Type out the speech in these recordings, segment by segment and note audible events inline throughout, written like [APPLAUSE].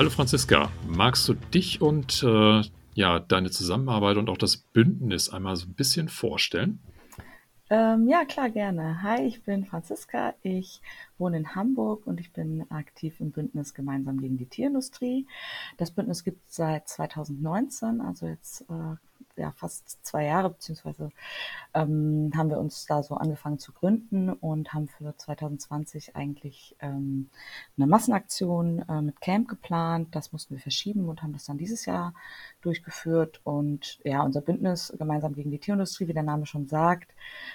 Hallo Franziska, magst du dich und äh, ja, deine Zusammenarbeit und auch das Bündnis einmal so ein bisschen vorstellen? Ähm, ja, klar, gerne. Hi, ich bin Franziska. Ich wohne in Hamburg und ich bin aktiv im Bündnis Gemeinsam gegen die Tierindustrie. Das Bündnis gibt es seit 2019, also jetzt äh, ja, fast zwei Jahre, beziehungsweise ähm, haben wir uns da so angefangen zu gründen und haben für 2020 eigentlich ähm, eine Massenaktion äh, mit Camp geplant. Das mussten wir verschieben und haben das dann dieses Jahr durchgeführt. Und ja, unser Bündnis gemeinsam gegen die Tierindustrie, wie der Name schon sagt,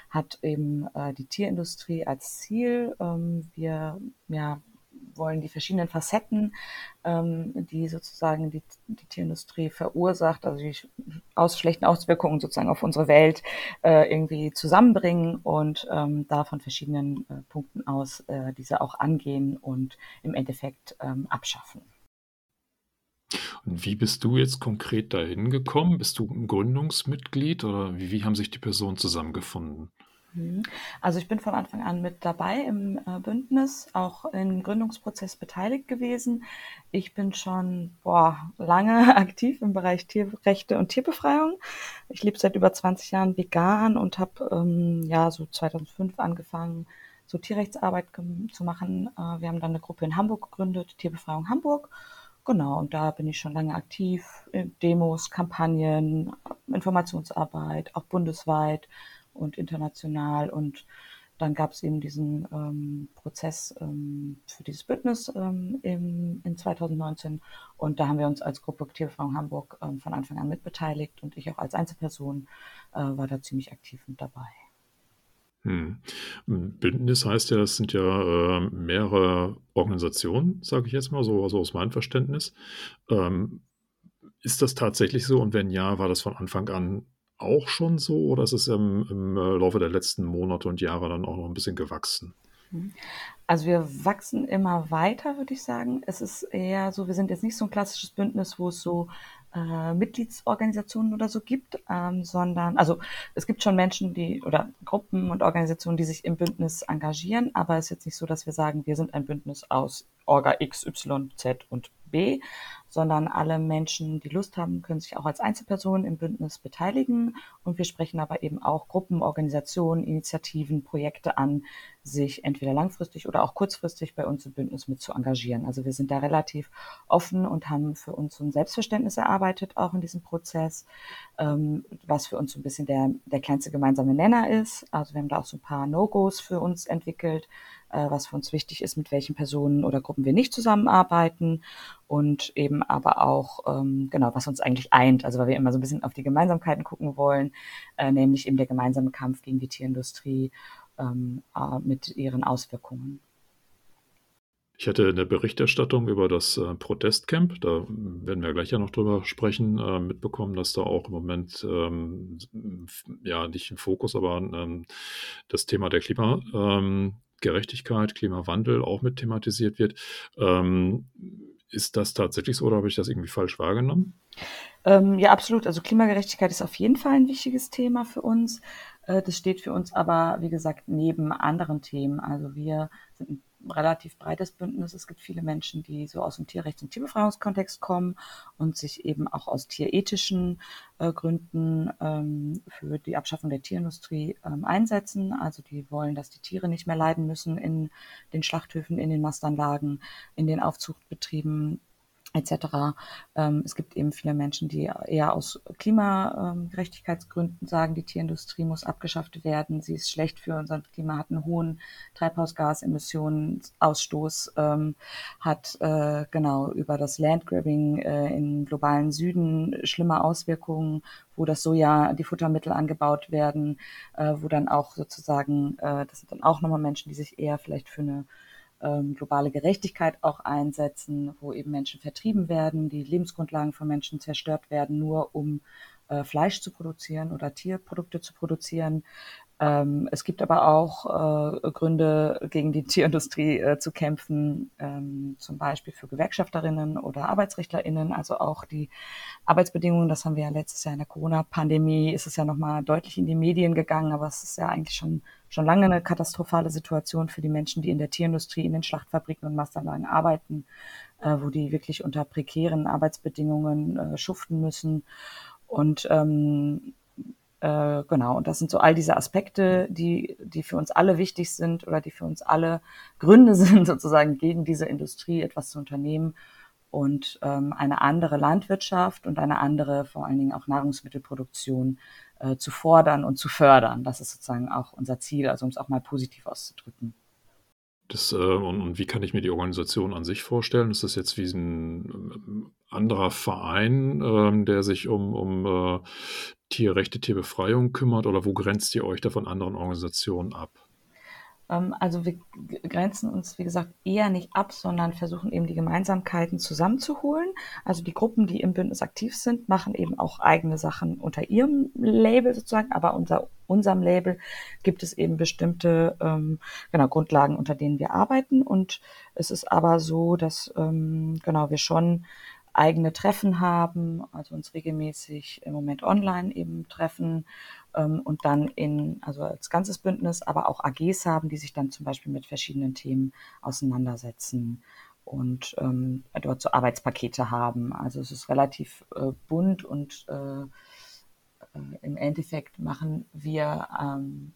hat eben äh, die Tierindustrie als Ziel. Ähm, wir ja, wollen die verschiedenen Facetten, ähm, die sozusagen die, die Tierindustrie verursacht, also die aus schlechten Auswirkungen sozusagen auf unsere Welt äh, irgendwie zusammenbringen und ähm, da von verschiedenen äh, Punkten aus äh, diese auch angehen und im Endeffekt ähm, abschaffen. Und wie bist du jetzt konkret dahin gekommen? Bist du ein Gründungsmitglied oder wie, wie haben sich die Personen zusammengefunden? Mhm. Also ich bin von Anfang an mit dabei im äh, Bündnis, auch im Gründungsprozess beteiligt gewesen. Ich bin schon boah, lange [LAUGHS] aktiv im Bereich Tierrechte und Tierbefreiung. Ich lebe seit über 20 Jahren vegan und habe ähm, ja so 2005 angefangen, so Tierrechtsarbeit zu machen. Äh, wir haben dann eine Gruppe in Hamburg gegründet, Tierbefreiung Hamburg. Genau, und da bin ich schon lange aktiv. Demos, Kampagnen, Informationsarbeit, auch bundesweit und international. Und dann gab es eben diesen ähm, Prozess ähm, für dieses Bündnis ähm, im, in 2019. Und da haben wir uns als Gruppe Tierbefreiung Hamburg ähm, von Anfang an mitbeteiligt und ich auch als Einzelperson äh, war da ziemlich aktiv mit dabei. Hm. Bündnis heißt ja, es sind ja äh, mehrere Organisationen, sage ich jetzt mal so, also aus meinem Verständnis. Ähm, ist das tatsächlich so? Und wenn ja, war das von Anfang an auch schon so oder ist es im, im äh, Laufe der letzten Monate und Jahre dann auch noch ein bisschen gewachsen? Mhm. Also wir wachsen immer weiter, würde ich sagen. Es ist eher so, wir sind jetzt nicht so ein klassisches Bündnis, wo es so äh, Mitgliedsorganisationen oder so gibt, ähm, sondern, also es gibt schon Menschen, die oder Gruppen und Organisationen, die sich im Bündnis engagieren, aber es ist jetzt nicht so, dass wir sagen, wir sind ein Bündnis aus Orga X, Y, Z und B, sondern alle Menschen, die Lust haben, können sich auch als Einzelpersonen im Bündnis beteiligen. Und wir sprechen aber eben auch Gruppen, Organisationen, Initiativen, Projekte an, sich entweder langfristig oder auch kurzfristig bei uns im Bündnis mit zu engagieren. Also wir sind da relativ offen und haben für uns so ein Selbstverständnis erarbeitet, auch in diesem Prozess, ähm, was für uns so ein bisschen der, der kleinste gemeinsame Nenner ist. Also wir haben da auch so ein paar No-Gos für uns entwickelt, äh, was für uns wichtig ist, mit welchen Personen oder Gruppen wir nicht zusammenarbeiten und eben aber auch, ähm, genau, was uns eigentlich eint. Also weil wir immer so ein bisschen auf die Gemeinsamkeiten gucken wollen, äh, nämlich eben der gemeinsame Kampf gegen die Tierindustrie ähm, äh, mit ihren Auswirkungen. Ich hatte in der Berichterstattung über das äh, Protestcamp, da werden wir gleich ja noch drüber sprechen, äh, mitbekommen, dass da auch im Moment ähm, ja nicht im Fokus, aber ähm, das Thema der Klima, ähm, Klimawandel auch mit thematisiert wird. Ist das tatsächlich so oder habe ich das irgendwie falsch wahrgenommen? Ähm, ja, absolut. Also Klimagerechtigkeit ist auf jeden Fall ein wichtiges Thema für uns. Äh, das steht für uns aber, wie gesagt, neben anderen Themen. Also wir sind ein relativ breites Bündnis. Es gibt viele Menschen, die so aus dem Tierrechts- und Tierbefreiungskontext kommen und sich eben auch aus tierethischen äh, Gründen ähm, für die Abschaffung der Tierindustrie ähm, einsetzen. Also die wollen, dass die Tiere nicht mehr leiden müssen in den Schlachthöfen, in den Mastanlagen, in den Aufzuchtbetrieben et cetera. Ähm, es gibt eben viele Menschen, die eher aus Klimagerechtigkeitsgründen sagen, die Tierindustrie muss abgeschafft werden. Sie ist schlecht für unser Klima, hat einen hohen Treibhausgasemissionsausstoß, ähm, hat äh, genau über das Landgrabbing äh, im globalen Süden schlimme Auswirkungen, wo das Soja, die Futtermittel angebaut werden, äh, wo dann auch sozusagen, äh, das sind dann auch nochmal Menschen, die sich eher vielleicht für eine ähm, globale Gerechtigkeit auch einsetzen, wo eben Menschen vertrieben werden, die Lebensgrundlagen von Menschen zerstört werden, nur um äh, Fleisch zu produzieren oder Tierprodukte zu produzieren. Ähm, es gibt aber auch äh, Gründe, gegen die Tierindustrie äh, zu kämpfen, ähm, zum Beispiel für Gewerkschafterinnen oder Arbeitsrechtlerinnen, also auch die Arbeitsbedingungen. Das haben wir ja letztes Jahr in der Corona-Pandemie, ist es ja nochmal deutlich in die Medien gegangen, aber es ist ja eigentlich schon, schon lange eine katastrophale Situation für die Menschen, die in der Tierindustrie, in den Schlachtfabriken und Masteranlagen arbeiten, äh, wo die wirklich unter prekären Arbeitsbedingungen äh, schuften müssen. Und ähm, äh, genau, und das sind so all diese Aspekte, die, die für uns alle wichtig sind oder die für uns alle Gründe [LAUGHS] sind, sozusagen gegen diese Industrie etwas zu unternehmen und ähm, eine andere Landwirtschaft und eine andere, vor allen Dingen auch Nahrungsmittelproduktion äh, zu fordern und zu fördern. Das ist sozusagen auch unser Ziel, also um es auch mal positiv auszudrücken. Das, äh, und, und, wie kann ich mir die Organisation an sich vorstellen? Ist das jetzt wie ein äh, anderer Verein, ähm, der sich um, um äh, Tierrechte, Tierbefreiung kümmert oder wo grenzt ihr euch da von anderen Organisationen ab? Ähm, also wir grenzen uns, wie gesagt, eher nicht ab, sondern versuchen eben die Gemeinsamkeiten zusammenzuholen. Also die Gruppen, die im Bündnis aktiv sind, machen eben auch eigene Sachen unter ihrem Label sozusagen, aber unter unserem Label gibt es eben bestimmte ähm, genau, Grundlagen, unter denen wir arbeiten. Und es ist aber so, dass ähm, genau wir schon eigene Treffen haben, also uns regelmäßig im Moment online eben treffen ähm, und dann in, also als ganzes Bündnis, aber auch AGs haben, die sich dann zum Beispiel mit verschiedenen Themen auseinandersetzen und ähm, dort so Arbeitspakete haben. Also es ist relativ äh, bunt und äh, äh im Endeffekt machen wir ähm,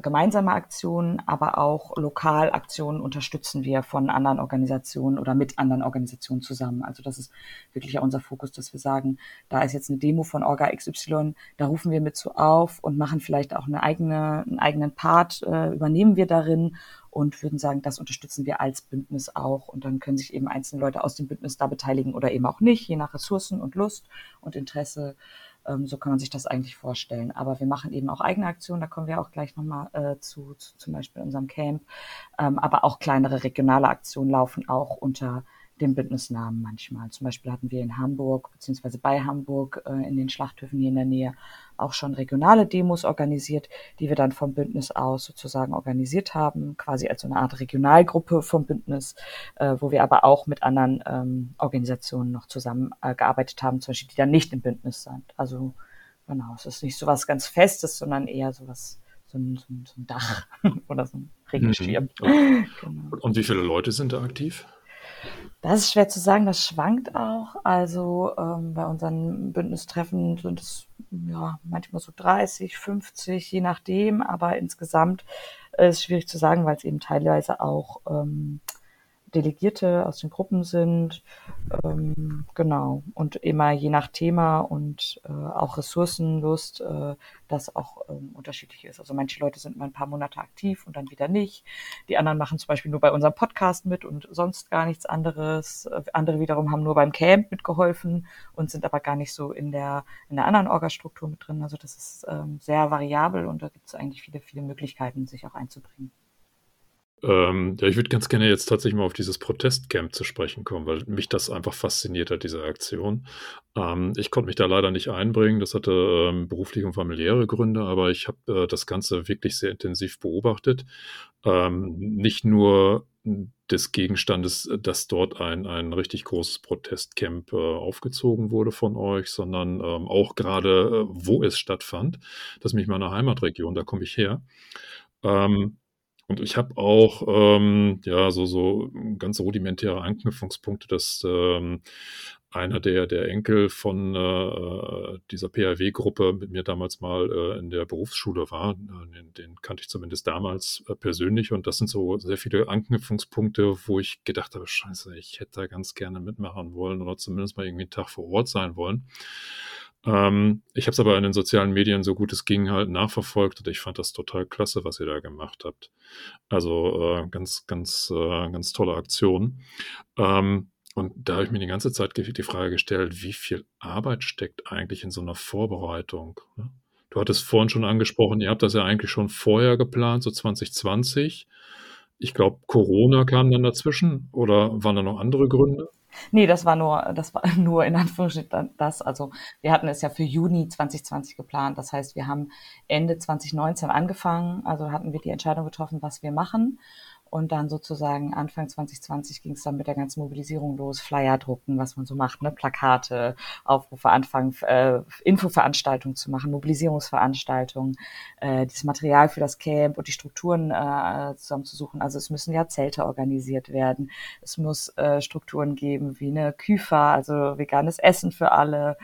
gemeinsame Aktionen, aber auch Lokalaktionen unterstützen wir von anderen Organisationen oder mit anderen Organisationen zusammen. Also das ist wirklich auch unser Fokus, dass wir sagen, da ist jetzt eine Demo von Orga XY, da rufen wir mit zu auf und machen vielleicht auch eine eigene, einen eigenen Part, äh, übernehmen wir darin und würden sagen, das unterstützen wir als Bündnis auch. Und dann können sich eben einzelne Leute aus dem Bündnis da beteiligen oder eben auch nicht, je nach Ressourcen und Lust und Interesse. Ähm, so kann man sich das eigentlich vorstellen. Aber wir machen eben auch eigene Aktionen, da kommen wir auch gleich nochmal äh, zu, zu, zum Beispiel unserem Camp. Ähm, aber auch kleinere regionale Aktionen laufen auch unter dem Bündnisnamen manchmal. Zum Beispiel hatten wir in Hamburg beziehungsweise bei Hamburg äh, in den Schlachthöfen hier in der Nähe auch schon regionale Demos organisiert, die wir dann vom Bündnis aus sozusagen organisiert haben, quasi als so eine Art Regionalgruppe vom Bündnis, äh, wo wir aber auch mit anderen ähm, Organisationen noch zusammengearbeitet äh, haben, zum Beispiel, die dann nicht im Bündnis sind. Also genau, es ist nicht so was ganz Festes, sondern eher so was so ein, so ein, so ein Dach [LAUGHS] oder so ein Regenschirm. Mhm. [LAUGHS] Genau. Und wie viele Leute sind da aktiv? Das ist schwer zu sagen, das schwankt auch. Also ähm, bei unseren Bündnistreffen sind es ja manchmal so 30, 50, je nachdem, aber insgesamt ist es schwierig zu sagen, weil es eben teilweise auch ähm, Delegierte aus den Gruppen sind. Ähm, genau. Und immer je nach Thema und äh, auch Ressourcenlust, äh, das auch ähm, unterschiedlich ist. Also manche Leute sind mal ein paar Monate aktiv und dann wieder nicht. Die anderen machen zum Beispiel nur bei unserem Podcast mit und sonst gar nichts anderes. Äh, andere wiederum haben nur beim Camp mitgeholfen und sind aber gar nicht so in der, in der anderen Orgastruktur mit drin. Also das ist ähm, sehr variabel und da gibt es eigentlich viele, viele Möglichkeiten, sich auch einzubringen. Ähm, ja, ich würde ganz gerne jetzt tatsächlich mal auf dieses Protestcamp zu sprechen kommen, weil mich das einfach fasziniert hat, diese Aktion. Ähm, ich konnte mich da leider nicht einbringen. Das hatte ähm, berufliche und familiäre Gründe, aber ich habe äh, das Ganze wirklich sehr intensiv beobachtet. Ähm, nicht nur des Gegenstandes, dass dort ein, ein richtig großes Protestcamp äh, aufgezogen wurde von euch, sondern ähm, auch gerade, äh, wo es stattfand. Das ist nämlich meine Heimatregion, da komme ich her. Ähm, Und ich habe auch, ähm, ja, so so ganz rudimentäre Anknüpfungspunkte, dass, ähm, einer der der Enkel von, äh, dieser PAW-Gruppe mit mir damals mal, äh, in der Berufsschule war. Den den kannte ich zumindest damals, äh, persönlich und das sind so sehr viele Anknüpfungspunkte, wo ich gedacht habe: „Scheiße, ich hätte da ganz gerne mitmachen wollen oder zumindest mal irgendwie 'n Tag vor Ort sein wollen.“ Ähm, ich habe es aber in den sozialen Medien, so gut es ging, halt nachverfolgt und ich fand das total klasse, was ihr da gemacht habt. Also, äh, ganz ganz äh, ganz tolle Aktion. Ähm, und da habe ich mir die ganze Zeit die Frage gestellt: „Wie viel Arbeit steckt eigentlich in so 'ner Vorbereitung“, ne? Du hattest vorhin schon angesprochen, ihr habt das ja eigentlich schon vorher geplant, so 2020. Ich glaube, Corona kam dann dazwischen oder waren da noch andere Gründe? Ne, das war nur das war [LAUGHS] nur in Anführungsstrichen das. Also, wir hatten es ja für Juni 2020 geplant. Das heißt, wir haben Ende 2019 angefangen, also hatten wir die Entscheidung getroffen, was wir machen. Und dann sozusagen Anfang 2020 ging es dann mit der ganzen Mobilisierung los, Flyer drucken, was man so macht, ne? Plakate, Aufrufe anfangen, äh, Infoveranstaltungen zu machen, Mobilisierungsveranstaltungen, äh, das Material für das Camp und die Strukturen äh, zusammenzusuchen. Also es müssen ja Zelte organisiert werden. Es muss äh, Strukturen geben wie eine Küfa, also veganes Essen für alle,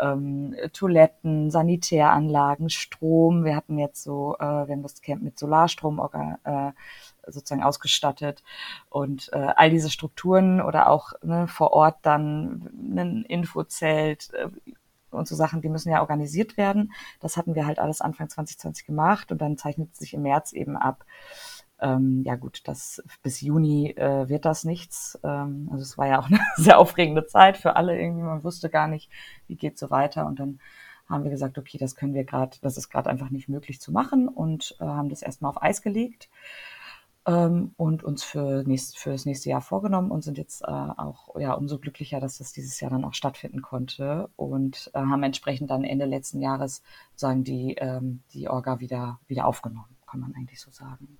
ähm, Toiletten, Sanitäranlagen, Strom. Wir hatten jetzt so, äh, wir haben das Camp mit Solarstrom äh, sozusagen ausgestattet und äh, all diese Strukturen oder auch ne, vor Ort dann ein Infozelt äh, und so Sachen, die müssen ja organisiert werden. Das hatten wir halt alles Anfang 2020 gemacht und dann zeichnet sich im März eben ab. Ähm, ja gut, das bis Juni äh, wird das nichts. Ähm, also es war ja auch [LAUGHS] eine sehr aufregende Zeit für alle irgendwie. Man wusste gar nicht, wie geht so weiter und dann haben wir gesagt, okay, das können wir gerade, das ist gerade einfach nicht möglich zu machen und äh, haben das erstmal auf Eis gelegt ähm, und uns für, nächst, für das nächste Jahr vorgenommen und sind jetzt äh, auch ja umso glücklicher, dass das dieses Jahr dann auch stattfinden konnte und äh, haben entsprechend dann Ende letzten Jahres sagen die ähm, die Orga wieder wieder aufgenommen, kann man eigentlich so sagen.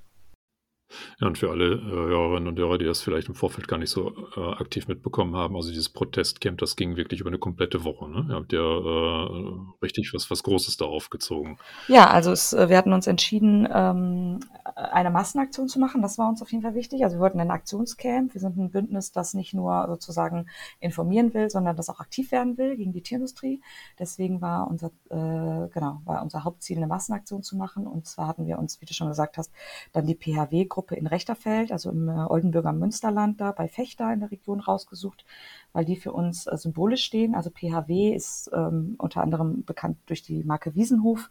Ja, und für alle, äh, Hörerinnen und Hörer, die das vielleicht im Vorfeld gar nicht so, äh, aktiv mitbekommen haben, also dieses Protestcamp, das ging wirklich über 'ne komplette Woche, ne? Ihr habt ja, äh, richtig was was Großes da aufgezogen. Ja, also es äh, wir hatten uns entschieden, ähm, eine Massenaktion zu machen. Das war uns auf jeden Fall wichtig. Also wir wollten ein Aktionscamp. Wir sind 'n Bündnis, das nicht nur sozusagen informieren will, sondern das auch aktiv werden will gegen die Tierindustrie. Deswegen war unser äh, genau, war unser Hauptziel, 'ne Massenaktion zu machen. Und zwar hatten wir uns, wie du schon gesagt hast, dann die PHW-Gruppe Gruppe in Rechterfeld, also im äh, Oldenburger Münsterland da bei Fechter in der Region rausgesucht, weil die für uns äh, symbolisch stehen. Also PHW ist ähm, unter anderem bekannt durch die Marke Wiesenhof.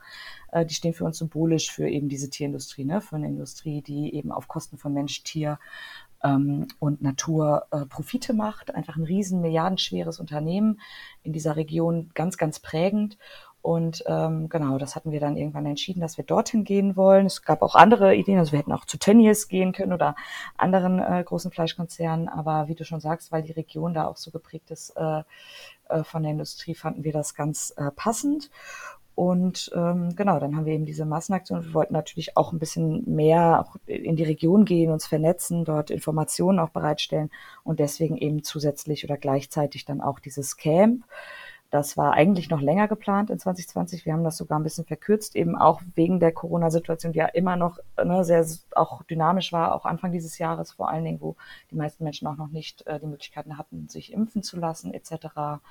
Äh, die stehen für uns symbolisch für eben diese Tierindustrie, ne? für eine Industrie, die eben auf Kosten von Mensch, Tier ähm, und Natur äh, Profite macht. Einfach ein riesen milliardenschweres Unternehmen in dieser Region, ganz, ganz prägend. Und ähm, genau, das hatten wir dann irgendwann entschieden, dass wir dorthin gehen wollen. Es gab auch andere Ideen, also wir hätten auch zu Tönnies gehen können oder anderen äh, großen Fleischkonzernen. Aber wie du schon sagst, weil die Region da auch so geprägt ist äh, äh, von der Industrie, fanden wir das ganz äh, passend. Und ähm, genau, dann haben wir eben diese Massenaktion. Wir wollten natürlich auch ein bisschen mehr in die Region gehen, uns vernetzen, dort Informationen auch bereitstellen und deswegen eben zusätzlich oder gleichzeitig dann auch dieses Camp. Das war eigentlich noch länger geplant in 2020. Wir haben das sogar ein bisschen verkürzt, eben auch wegen der Corona-Situation, die ja immer noch ne, sehr auch dynamisch war, auch Anfang dieses Jahres vor allen Dingen, wo die meisten Menschen auch noch nicht äh, die Möglichkeiten hatten, sich impfen zu lassen etc.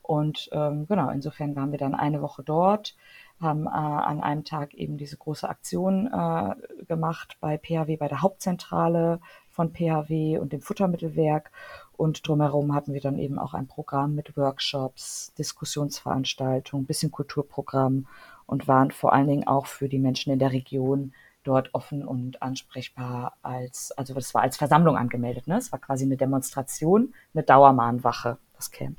Und ähm, genau, insofern waren wir dann eine Woche dort, haben äh, an einem Tag eben diese große Aktion äh, gemacht bei PHW, bei der Hauptzentrale von PHW und dem Futtermittelwerk und drumherum hatten wir dann eben auch ein Programm mit Workshops, Diskussionsveranstaltungen, bisschen Kulturprogramm und waren vor allen Dingen auch für die Menschen in der Region dort offen und ansprechbar als, also das war als Versammlung angemeldet, ne? Es war quasi eine Demonstration, eine Dauermahnwache, das Camp.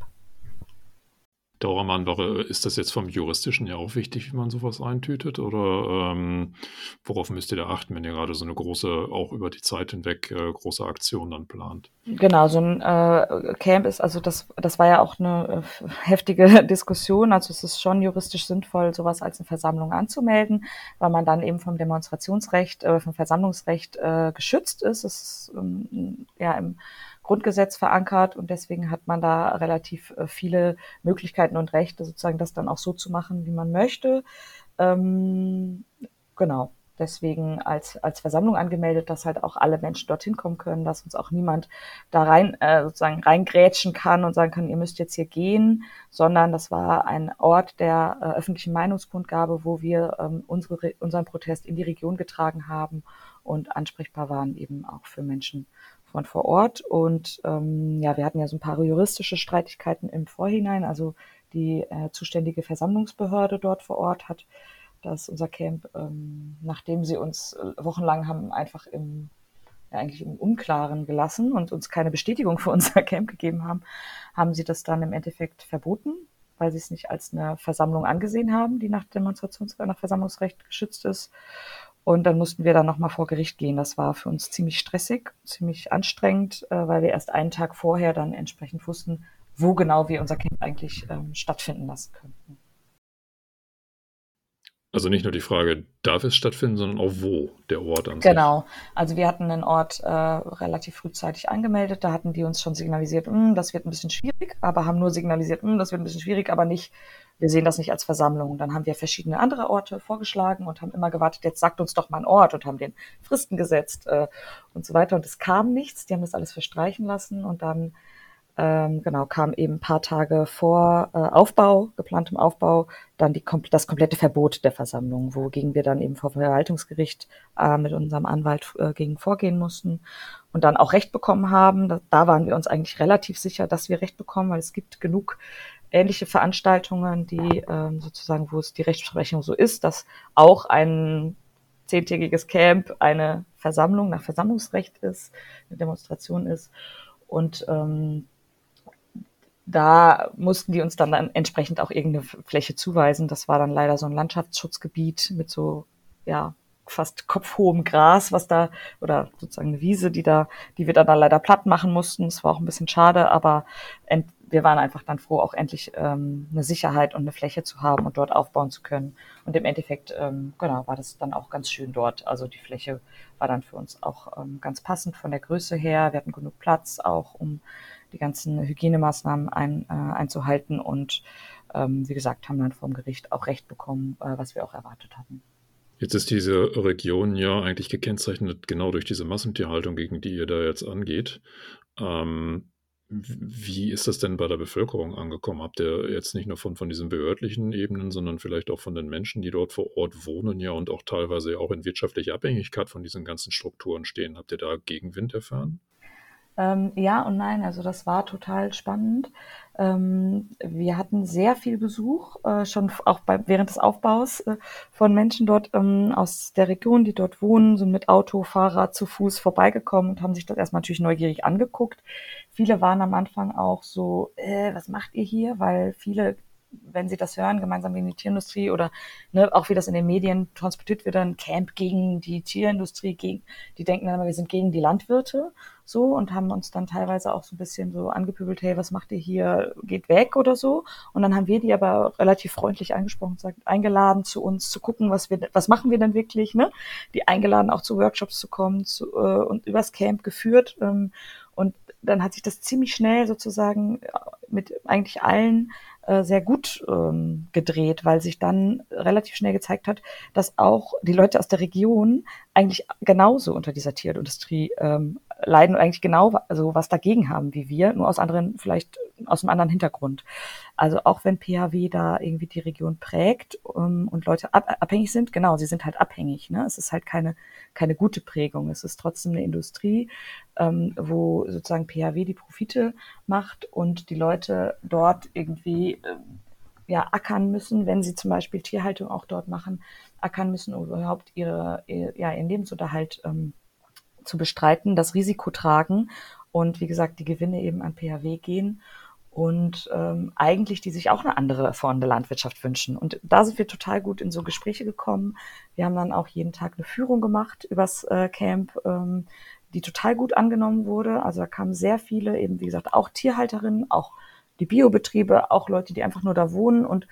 Dauermahnwache, ist das jetzt vom Juristischen ja auch wichtig, wie man sowas eintütet? Oder ähm, worauf müsst ihr da achten, wenn ihr gerade so eine große, auch über die Zeit hinweg äh, große Aktion dann plant? Genau, so ein äh, Camp ist, also das, das war ja auch eine äh, [LAUGHS] heftige Diskussion. Also es ist schon juristisch sinnvoll, sowas als eine Versammlung anzumelden, weil man dann eben vom Demonstrationsrecht, äh, vom Versammlungsrecht äh, geschützt ist. Es ist ähm, ja im Grundgesetz verankert und deswegen hat man da relativ äh, viele Möglichkeiten und Rechte, sozusagen das dann auch so zu machen, wie man möchte. Ähm, genau. deswegen als, als Versammlung angemeldet, dass halt auch alle Menschen dorthin kommen können, dass uns auch niemand da rein, äh, sozusagen reingrätschen kann und sagen kann, ihr müsst jetzt hier gehen, sondern das war ein Ort der äh, öffentlichen Meinungskundgabe, wo wir ähm, unsere, unseren Protest in die Region getragen haben und ansprechbar waren eben auch für Menschen von vor Ort. Und ähm, ja, wir hatten ja so ein paar juristische Streitigkeiten im Vorhinein. Also die äh, zuständige Versammlungsbehörde dort vor Ort hat dass unser Camp, ähm, nachdem sie uns äh, wochenlang haben einfach im, ja, eigentlich im Unklaren gelassen und uns keine Bestätigung für unser [LAUGHS] Camp gegeben haben, haben sie das dann im Endeffekt verboten, weil sie es nicht als eine Versammlung angesehen haben, die nach Demonstrations- nach Versammlungsrecht geschützt ist. Und dann mussten wir dann nochmal vor Gericht gehen. Das war für uns ziemlich stressig, ziemlich anstrengend, äh, weil wir erst einen Tag vorher dann entsprechend wussten, wo genau wir unser Camp eigentlich ähm, stattfinden lassen könnten. Also nicht nur die Frage, darf es stattfinden, sondern auch wo der Ort an Genau. Sich. Also wir hatten den Ort äh, relativ frühzeitig angemeldet. Da hatten die uns schon signalisiert, hm, das wird ein bisschen schwierig, aber haben nur signalisiert, hm, das wird ein bisschen schwierig, aber nicht, wir sehen das nicht als Versammlung. Dann haben wir verschiedene andere Orte vorgeschlagen und haben immer gewartet, jetzt sagt uns doch mal ein Ort und haben den Fristen gesetzt äh, und so weiter. Und es kam nichts. Die haben das alles verstreichen lassen und dann ähm, genau, kam eben ein paar Tage vor äh, Aufbau, geplantem Aufbau, dann die, das komplette Verbot der Versammlung, wogegen wir dann eben vor Verwaltungsgericht äh, mit unserem Anwalt äh, gegen vorgehen mussten und dann auch Recht bekommen haben. Da, da waren wir uns eigentlich relativ sicher, dass wir Recht bekommen, weil es gibt genug ähnliche Veranstaltungen, die ähm, sozusagen, wo es die Rechtsprechung so ist, dass auch ein zehntägiges Camp eine Versammlung nach Versammlungsrecht ist, eine Demonstration ist. Und ähm, da mussten die uns dann, dann entsprechend auch irgendeine Fläche zuweisen. Das war dann leider so ein Landschaftsschutzgebiet mit so, ja, fast kopfhohem Gras, was da, oder sozusagen eine Wiese, die da, die wir dann, dann leider platt machen mussten. Das war auch ein bisschen schade, aber wir waren einfach dann froh, auch endlich ähm, eine Sicherheit und eine Fläche zu haben und dort aufbauen zu können. Und im Endeffekt, ähm, genau, war das dann auch ganz schön dort. Also die Fläche war dann für uns auch ähm, ganz passend von der Größe her. Wir hatten genug Platz auch, um die ganzen Hygienemaßnahmen ein, äh, einzuhalten und ähm, wie gesagt, haben dann vom Gericht auch Recht bekommen, äh, was wir auch erwartet hatten. Jetzt ist diese Region ja eigentlich gekennzeichnet genau durch diese Massentierhaltung, gegen die ihr da jetzt angeht. Ähm, wie ist das denn bei der Bevölkerung angekommen? Habt ihr jetzt nicht nur von, von diesen behördlichen Ebenen, sondern vielleicht auch von den Menschen, die dort vor Ort wohnen, ja und auch teilweise auch in wirtschaftlicher Abhängigkeit von diesen ganzen Strukturen stehen? Habt ihr da Gegenwind erfahren? Ähm, ja und nein, also das war total spannend. Ähm, wir hatten sehr viel Besuch, äh, schon auch bei, während des Aufbaus äh, von Menschen dort ähm, aus der Region, die dort wohnen, sind mit Auto, Fahrrad, zu Fuß vorbeigekommen und haben sich das erstmal natürlich neugierig angeguckt. Viele waren am Anfang auch so, äh, was macht ihr hier? Weil viele wenn sie das hören, gemeinsam gegen die Tierindustrie oder ne, auch wie das in den Medien transportiert wird, ein Camp gegen die Tierindustrie, gegen, die denken dann immer, wir sind gegen die Landwirte so und haben uns dann teilweise auch so ein bisschen so angepöbelt, hey, was macht ihr hier, geht weg oder so. Und dann haben wir die aber relativ freundlich angesprochen, sagt, eingeladen zu uns zu gucken, was wir, was machen wir denn wirklich, ne? Die eingeladen auch zu Workshops zu kommen zu, äh, und übers Camp geführt. Ähm, und dann hat sich das ziemlich schnell sozusagen mit eigentlich allen äh, sehr gut ähm, gedreht, weil sich dann relativ schnell gezeigt hat, dass auch die Leute aus der Region eigentlich genauso unter dieser Tierindustrie ähm, leiden eigentlich genau also was dagegen haben wie wir, nur aus anderen, vielleicht aus einem anderen Hintergrund. Also auch wenn PHW da irgendwie die Region prägt um, ähm, und Leute ab, abhängig sind, genau, sie sind halt abhängig. Ne? Es ist halt keine, keine gute Prägung. Es ist trotzdem eine Industrie, ähm, wo sozusagen PHW die Profite macht und die Leute dort irgendwie äh, ja, ackern müssen, wenn sie zum Beispiel Tierhaltung auch dort machen, ackern müssen, um überhaupt ihre, ihr, ja, ihren Lebensunterhalt ähm, zu bestreiten, das Risiko tragen und wie gesagt die Gewinne eben an PHW gehen und ähm, eigentlich die sich auch eine andere Form der Landwirtschaft wünschen. Und da sind wir total gut in so Gespräche gekommen. Wir haben dann auch jeden Tag eine Führung gemacht übers äh, Camp, ähm, die total gut angenommen wurde. Also da kamen sehr viele, eben wie gesagt, auch Tierhalterinnen, auch die Biobetriebe, auch Leute, die einfach nur da wohnen und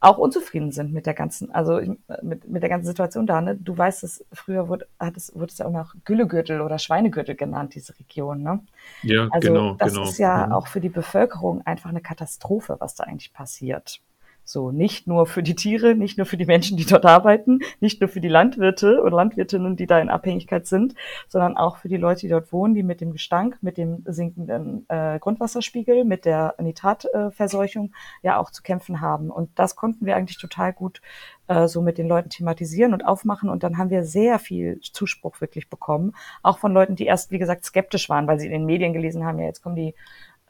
auch unzufrieden sind mit der ganzen, also mit, mit der ganzen Situation da. Ne? Du weißt es, früher wurde, hat es, wurde es ja auch noch Güllegürtel oder Schweinegürtel genannt, diese Region. Ne? Ja, also genau. Das genau. ist ja mhm. auch für die Bevölkerung einfach eine Katastrophe, was da eigentlich passiert. So, nicht nur für die Tiere, nicht nur für die Menschen, die dort arbeiten, nicht nur für die Landwirte oder Landwirtinnen, die da in Abhängigkeit sind, sondern auch für die Leute, die dort wohnen, die mit dem Gestank, mit dem sinkenden äh, Grundwasserspiegel, mit der Nitratverseuchung äh, ja auch zu kämpfen haben. Und das konnten wir eigentlich total gut äh, so mit den Leuten thematisieren und aufmachen. Und dann haben wir sehr viel Zuspruch wirklich bekommen, auch von Leuten, die erst, wie gesagt, skeptisch waren, weil sie in den Medien gelesen haben, ja, jetzt kommen die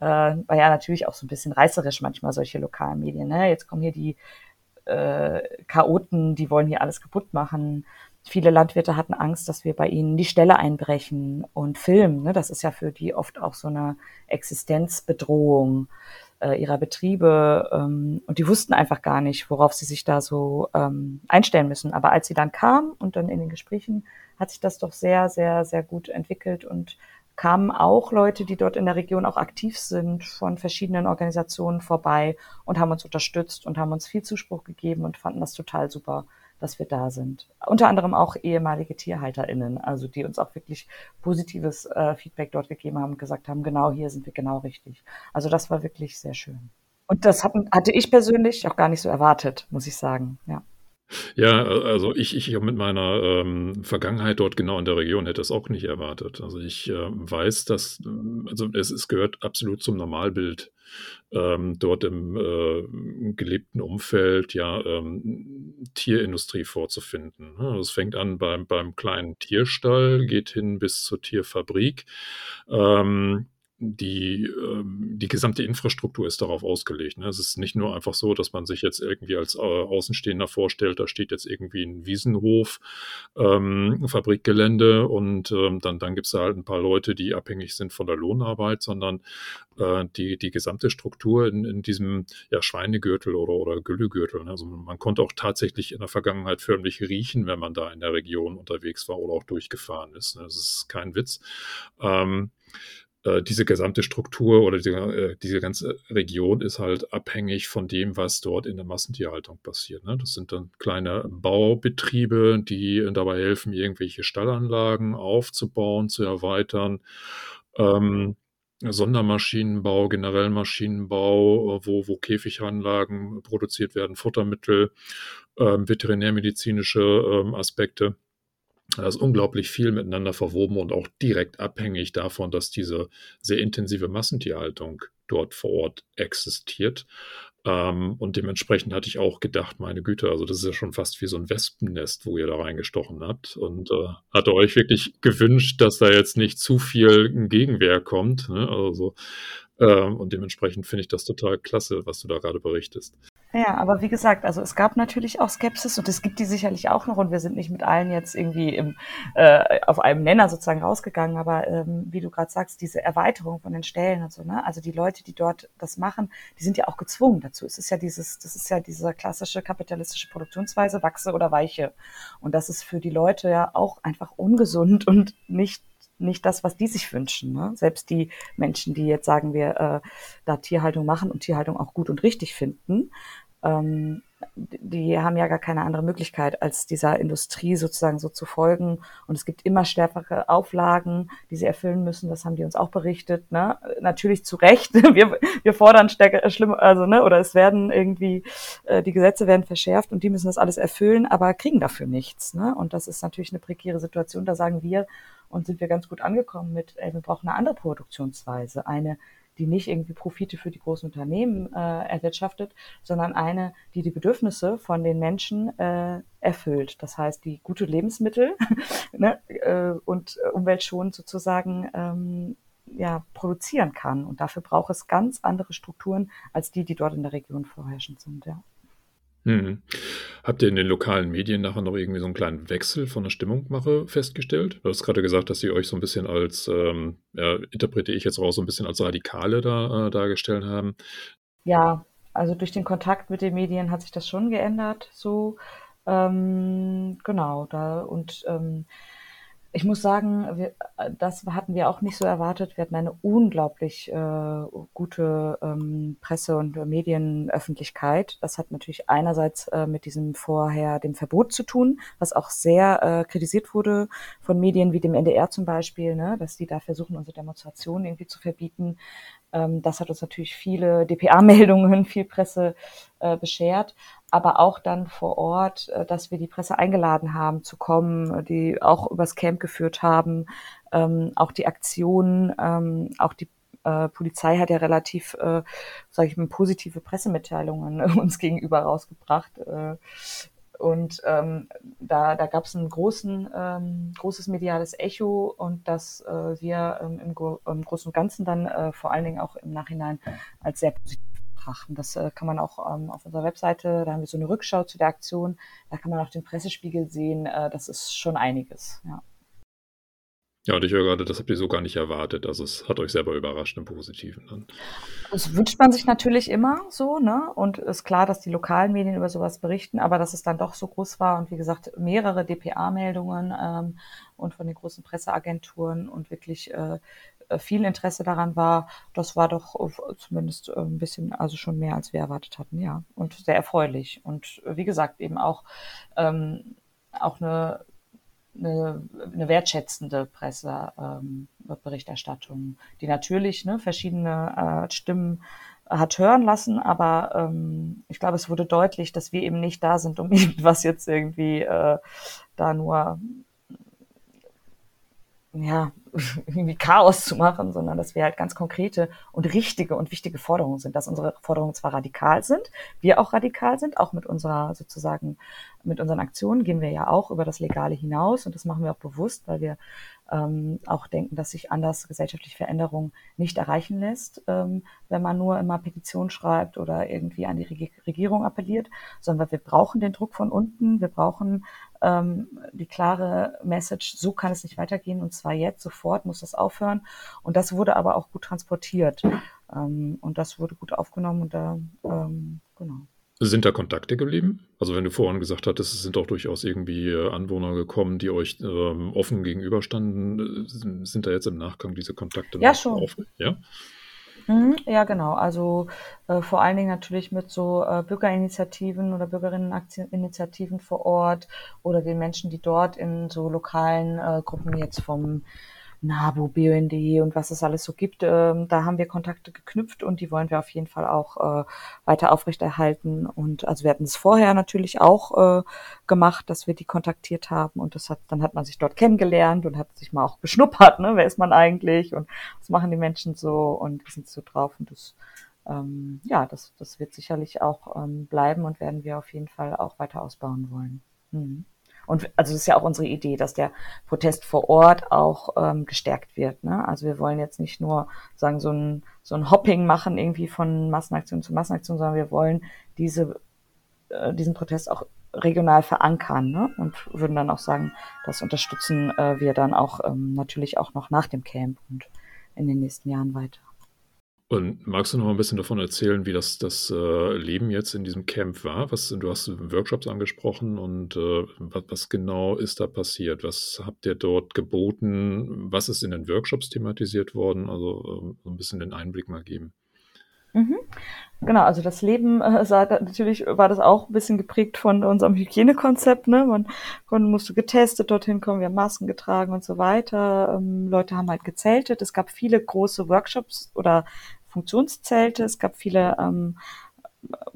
äh, war ja natürlich auch so ein bisschen reißerisch manchmal solche lokalen Medien. Ne? Jetzt kommen hier die äh, Chaoten, die wollen hier alles kaputt machen. Viele Landwirte hatten Angst, dass wir bei ihnen die Stelle einbrechen und filmen. Ne? Das ist ja für die oft auch so eine Existenzbedrohung äh, ihrer Betriebe. Ähm, und die wussten einfach gar nicht, worauf sie sich da so ähm, einstellen müssen. Aber als sie dann kam und dann in den Gesprächen hat sich das doch sehr, sehr, sehr gut entwickelt und kamen auch Leute, die dort in der Region auch aktiv sind, von verschiedenen Organisationen vorbei und haben uns unterstützt und haben uns viel Zuspruch gegeben und fanden das total super, dass wir da sind. Unter anderem auch ehemalige TierhalterInnen, also die uns auch wirklich positives äh, Feedback dort gegeben haben und gesagt haben, genau hier sind wir genau richtig. Also das war wirklich sehr schön. Und das hatten, hatte ich persönlich auch gar nicht so erwartet, muss ich sagen, ja. Ja, also ich, ich mit meiner ähm, Vergangenheit dort genau in der Region hätte es auch nicht erwartet. Also ich äh, weiß, dass, also es, es gehört absolut zum Normalbild, ähm, dort im äh, gelebten Umfeld ja ähm, Tierindustrie vorzufinden. Ne? Es fängt an beim, beim kleinen Tierstall, geht hin bis zur Tierfabrik. Ähm, die, ähm, die gesamte Infrastruktur ist darauf ausgelegt. Ne? Es ist nicht nur einfach so, dass man sich jetzt irgendwie als äh, Außenstehender vorstellt, da steht jetzt irgendwie ein Wiesenhof, ähm, Fabrikgelände und ähm, dann, dann gibt es halt ein paar Leute, die abhängig sind von der Lohnarbeit, sondern äh, die, die gesamte Struktur in, in diesem ja, Schweinegürtel oder, oder Güllegürtel. Ne? Also man konnte auch tatsächlich in der Vergangenheit förmlich riechen, wenn man da in der Region unterwegs war oder auch durchgefahren ist. Ne? Das ist kein Witz. Äh, diese gesamte Struktur oder diese, äh, diese ganze Region ist halt abhängig von dem, was dort in der Massentierhaltung passiert. Ne? Das sind dann kleine Baubetriebe, die dabei helfen, irgendwelche Stallanlagen aufzubauen, zu erweitern. Ähm, Sondermaschinenbau, generell Maschinenbau, äh, wo, wo Käfiganlagen produziert werden, Futtermittel, ähm, veterinärmedizinische ähm, Aspekte. Da ist unglaublich viel miteinander verwoben und auch direkt abhängig davon, dass diese sehr intensive Massentierhaltung dort vor Ort existiert. Ähm, und dementsprechend hatte ich auch gedacht, meine Güte, also das ist ja schon fast wie so ein Wespennest, wo ihr da reingestochen habt. Und äh, hatte euch wirklich gewünscht, dass da jetzt nicht zu viel Gegenwehr kommt. Ne? Also, äh, und dementsprechend finde ich das total klasse, was du da gerade berichtest. Ja, aber wie gesagt, also es gab natürlich auch Skepsis und es gibt die sicherlich auch noch und wir sind nicht mit allen jetzt irgendwie im, äh, auf einem Nenner sozusagen rausgegangen, aber ähm, wie du gerade sagst, diese Erweiterung von den Stellen und so, ne? Also die Leute, die dort das machen, die sind ja auch gezwungen dazu. Es ist ja dieses, das ist ja diese klassische kapitalistische Produktionsweise, wachse oder weiche. Und das ist für die Leute ja auch einfach ungesund und nicht nicht das, was die sich wünschen. Ne? Selbst die Menschen, die jetzt sagen wir äh, da Tierhaltung machen und Tierhaltung auch gut und richtig finden, ähm, die haben ja gar keine andere Möglichkeit, als dieser Industrie sozusagen so zu folgen. Und es gibt immer stärkere Auflagen, die sie erfüllen müssen. Das haben die uns auch berichtet. Ne? Natürlich zu Recht. [LAUGHS] Wir, wir fordern stärker, schlimm, also ne, oder es werden irgendwie äh, die Gesetze werden verschärft und die müssen das alles erfüllen, aber kriegen dafür nichts. Ne? Und das ist natürlich eine prekäre Situation. Da sagen wir und sind wir ganz gut angekommen mit, ey, wir brauchen eine andere Produktionsweise, eine die nicht irgendwie Profite für die großen Unternehmen äh, erwirtschaftet, sondern eine, die die Bedürfnisse von den Menschen äh, erfüllt. Das heißt, die gute Lebensmittel [LAUGHS] ne, äh, und umweltschonend sozusagen ähm, ja, produzieren kann. Und dafür braucht es ganz andere Strukturen als die, die dort in der Region vorherrschend sind. Ja. Mhm. Habt ihr in den lokalen Medien nachher noch irgendwie so einen kleinen Wechsel von der Stimmungmache festgestellt? Du hast gerade gesagt, dass sie euch so ein bisschen als, ähm, ja, interpretiere ich jetzt raus, so ein bisschen als Radikale da äh, dargestellt haben. Ja, also durch den Kontakt mit den Medien hat sich das schon geändert, so. Ähm, genau, da und ähm, ich muss sagen, wir, das hatten wir auch nicht so erwartet. Wir hatten eine unglaublich äh, gute ähm, Presse- und Medienöffentlichkeit. Das hat natürlich einerseits äh, mit diesem vorher dem Verbot zu tun, was auch sehr äh, kritisiert wurde von Medien wie dem NDR zum Beispiel, ne, dass die da versuchen, unsere Demonstrationen irgendwie zu verbieten. Ähm, das hat uns natürlich viele DPA-Meldungen, [LAUGHS] viel Presse äh, beschert, aber auch dann vor Ort, äh, dass wir die Presse eingeladen haben zu kommen, die auch übers Camp geführt haben, ähm, auch die Aktionen, ähm, auch die äh, Polizei hat ja relativ, äh, sage ich mal, positive Pressemitteilungen [LAUGHS] uns gegenüber rausgebracht. Äh, und ähm, da, da gab es ein großen, ähm, großes mediales Echo und das äh, wir ähm, im, im Großen und Ganzen dann äh, vor allen Dingen auch im Nachhinein als sehr positiv betrachten. Das äh, kann man auch ähm, auf unserer Webseite, da haben wir so eine Rückschau zu der Aktion, da kann man auch den Pressespiegel sehen. Äh, das ist schon einiges, ja. Ja, und ich höre gerade, das habt ihr so gar nicht erwartet. Also es hat euch selber überrascht im Positiven. Dann. Das wünscht man sich natürlich immer so, ne? Und ist klar, dass die lokalen Medien über sowas berichten, aber dass es dann doch so groß war und wie gesagt, mehrere DPA-Meldungen ähm, und von den großen Presseagenturen und wirklich äh, viel Interesse daran war, das war doch zumindest äh, ein bisschen, also schon mehr als wir erwartet hatten, ja. Und sehr erfreulich. Und wie gesagt, eben auch, ähm, auch eine eine, eine wertschätzende Presseberichterstattung, ähm, die natürlich ne, verschiedene äh, Stimmen hat hören lassen, aber ähm, ich glaube, es wurde deutlich, dass wir eben nicht da sind, um [LAUGHS] irgendwas jetzt irgendwie äh, da nur ja, irgendwie Chaos zu machen, sondern dass wir halt ganz konkrete und richtige und wichtige Forderungen sind, dass unsere Forderungen zwar radikal sind, wir auch radikal sind, auch mit unserer sozusagen, mit unseren Aktionen gehen wir ja auch über das Legale hinaus und das machen wir auch bewusst, weil wir ähm, auch denken, dass sich anders gesellschaftliche Veränderung nicht erreichen lässt, ähm, wenn man nur immer Petition schreibt oder irgendwie an die Regierung appelliert, sondern wir brauchen den Druck von unten, wir brauchen ähm, die klare Message, so kann es nicht weitergehen und zwar jetzt, sofort muss das aufhören. Und das wurde aber auch gut transportiert ähm, und das wurde gut aufgenommen und da, ähm, genau. Sind da Kontakte geblieben? Also wenn du vorhin gesagt hattest, es sind auch durchaus irgendwie äh, Anwohner gekommen, die euch ähm, offen gegenüberstanden, äh, sind da jetzt im Nachgang diese Kontakte ja, schon. Auf? Ja, Mhm, ja, genau. Also äh, vor allen Dingen natürlich mit so äh, Bürgerinitiativen oder Bürgerinneninitiativen vor Ort oder den Menschen, die dort in so lokalen äh, Gruppen jetzt vom NABU, BUND und was es alles so gibt. Ähm, da haben wir Kontakte geknüpft und die wollen wir auf jeden Fall auch äh, weiter aufrechterhalten. Und also wir hatten es vorher natürlich auch äh, gemacht, dass wir die kontaktiert haben und das hat, dann hat man sich dort kennengelernt und hat sich mal auch beschnuppert, ne? Wer ist man eigentlich und was machen die Menschen so und wie sind sie so drauf und das ähm, ja, das, das wird sicherlich auch ähm, bleiben und werden wir auf jeden Fall auch weiter ausbauen wollen. Mhm. Und also das ist ja auch unsere Idee, dass der Protest vor Ort auch ähm, gestärkt wird. Ne? Also wir wollen jetzt nicht nur sagen so ein so ein Hopping machen irgendwie von Massenaktion zu Massenaktion, sondern wir wollen diese äh, diesen Protest auch regional verankern ne? und würden dann auch sagen, das unterstützen äh, wir dann auch ähm, natürlich auch noch nach dem Camp und in den nächsten Jahren weiter. Und magst du noch ein bisschen davon erzählen, wie das, das äh, Leben jetzt in diesem Camp war? Was, du hast Workshops angesprochen und äh, was, was, genau ist da passiert? Was habt ihr dort geboten? Was ist in den Workshops thematisiert worden? Also äh, so ein bisschen den Einblick mal geben. Mhm. Genau, also das Leben äh, sah, natürlich war das auch ein bisschen geprägt von unserem Hygienekonzept. Ne? Man konnte, musste getestet dorthin kommen, wir haben Masken getragen und so weiter. Ähm, Leute haben halt gezeltet. Es gab viele große Workshops oder Funktionszelte. Es gab viele ähm,